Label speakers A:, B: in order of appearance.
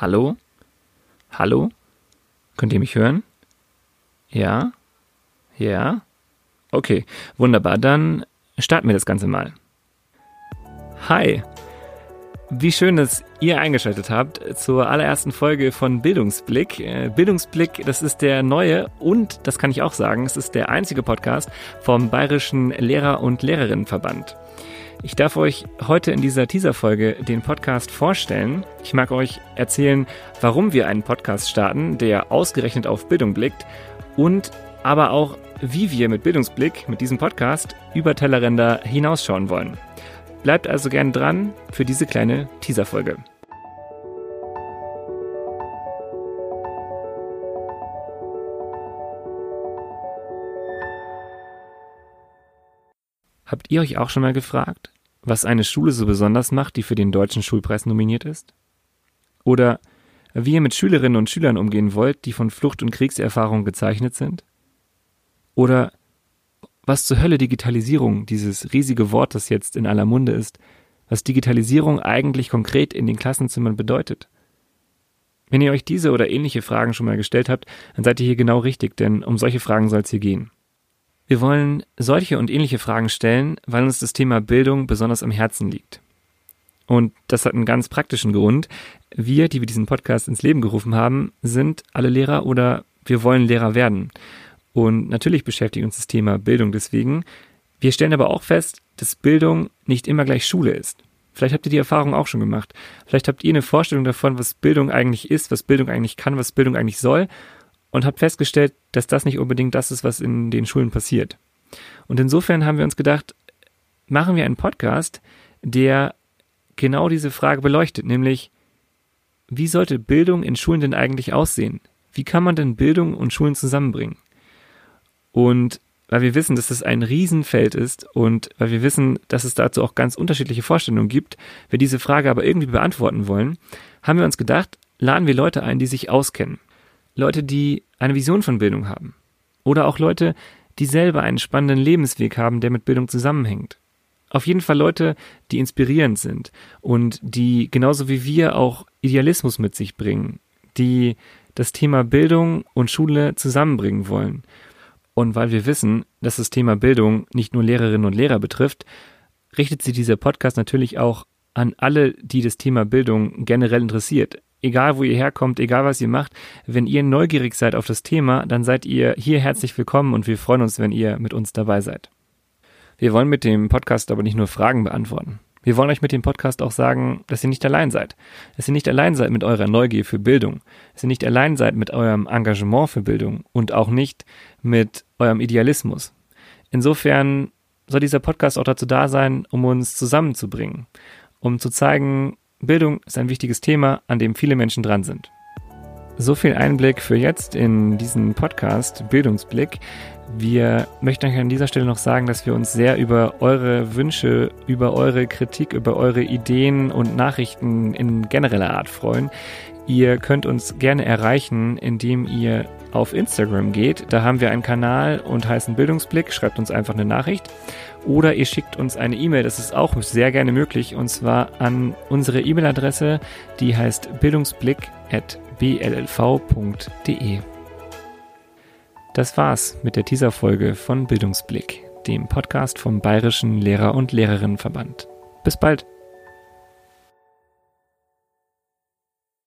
A: Hallo? Hallo? Könnt ihr mich hören? Ja? Ja? Okay, wunderbar. Dann starten wir das Ganze mal. Hi! Wie schön, dass ihr eingeschaltet habt zur allerersten Folge von Bildungsblick. Äh, Bildungsblick, das ist der neue und, das kann ich auch sagen, es ist der einzige Podcast vom Bayerischen Lehrer- und Lehrerinnenverband. Ich darf euch heute in dieser Teaser-Folge den Podcast vorstellen. Ich mag euch erzählen, warum wir einen Podcast starten, der ausgerechnet auf Bildung blickt und aber auch, wie wir mit Bildungsblick, mit diesem Podcast, über Tellerränder hinausschauen wollen. Bleibt also gern dran für diese kleine Teaser-Folge. Habt ihr euch auch schon mal gefragt, was eine Schule so besonders macht, die für den Deutschen Schulpreis nominiert ist? Oder wie ihr mit Schülerinnen und Schülern umgehen wollt, die von Flucht- und Kriegserfahrung gezeichnet sind? Oder was zur Hölle Digitalisierung, dieses riesige Wort, das jetzt in aller Munde ist, was Digitalisierung eigentlich konkret in den Klassenzimmern bedeutet. Wenn ihr euch diese oder ähnliche Fragen schon mal gestellt habt, dann seid ihr hier genau richtig, denn um solche Fragen soll es hier gehen. Wir wollen solche und ähnliche Fragen stellen, weil uns das Thema Bildung besonders am Herzen liegt. Und das hat einen ganz praktischen Grund. Wir, die wir diesen Podcast ins Leben gerufen haben, sind alle Lehrer oder wir wollen Lehrer werden. Und natürlich beschäftigt uns das Thema Bildung deswegen. Wir stellen aber auch fest, dass Bildung nicht immer gleich Schule ist. Vielleicht habt ihr die Erfahrung auch schon gemacht. Vielleicht habt ihr eine Vorstellung davon, was Bildung eigentlich ist, was Bildung eigentlich kann, was Bildung eigentlich soll und habt festgestellt, dass das nicht unbedingt das ist, was in den Schulen passiert. Und insofern haben wir uns gedacht, machen wir einen Podcast, der genau diese Frage beleuchtet, nämlich wie sollte Bildung in Schulen denn eigentlich aussehen? Wie kann man denn Bildung und Schulen zusammenbringen? Und weil wir wissen, dass es ein Riesenfeld ist und weil wir wissen, dass es dazu auch ganz unterschiedliche Vorstellungen gibt, wir diese Frage aber irgendwie beantworten wollen, haben wir uns gedacht, laden wir Leute ein, die sich auskennen. Leute, die eine Vision von Bildung haben. Oder auch Leute, die selber einen spannenden Lebensweg haben, der mit Bildung zusammenhängt. Auf jeden Fall Leute, die inspirierend sind und die genauso wie wir auch Idealismus mit sich bringen, die das Thema Bildung und Schule zusammenbringen wollen und weil wir wissen, dass das Thema Bildung nicht nur Lehrerinnen und Lehrer betrifft, richtet sich dieser Podcast natürlich auch an alle, die das Thema Bildung generell interessiert. Egal, wo ihr herkommt, egal, was ihr macht, wenn ihr neugierig seid auf das Thema, dann seid ihr hier herzlich willkommen und wir freuen uns, wenn ihr mit uns dabei seid. Wir wollen mit dem Podcast aber nicht nur Fragen beantworten. Wir wollen euch mit dem Podcast auch sagen, dass ihr nicht allein seid. Dass ihr nicht allein seid mit eurer Neugier für Bildung. Dass ihr nicht allein seid mit eurem Engagement für Bildung und auch nicht mit eurem Idealismus. Insofern soll dieser Podcast auch dazu da sein, um uns zusammenzubringen, um zu zeigen, Bildung ist ein wichtiges Thema, an dem viele Menschen dran sind. So viel Einblick für jetzt in diesen Podcast Bildungsblick. Wir möchten euch an dieser Stelle noch sagen, dass wir uns sehr über eure Wünsche, über eure Kritik, über eure Ideen und Nachrichten in genereller Art freuen. Ihr könnt uns gerne erreichen, indem ihr auf Instagram geht. Da haben wir einen Kanal und heißen Bildungsblick. Schreibt uns einfach eine Nachricht. Oder ihr schickt uns eine E-Mail. Das ist auch sehr gerne möglich. Und zwar an unsere E-Mail-Adresse. Die heißt bildungsblick.bllv.de. Das war's mit der Teaser-Folge von Bildungsblick, dem Podcast vom Bayerischen Lehrer- und Lehrerinnenverband. Bis bald!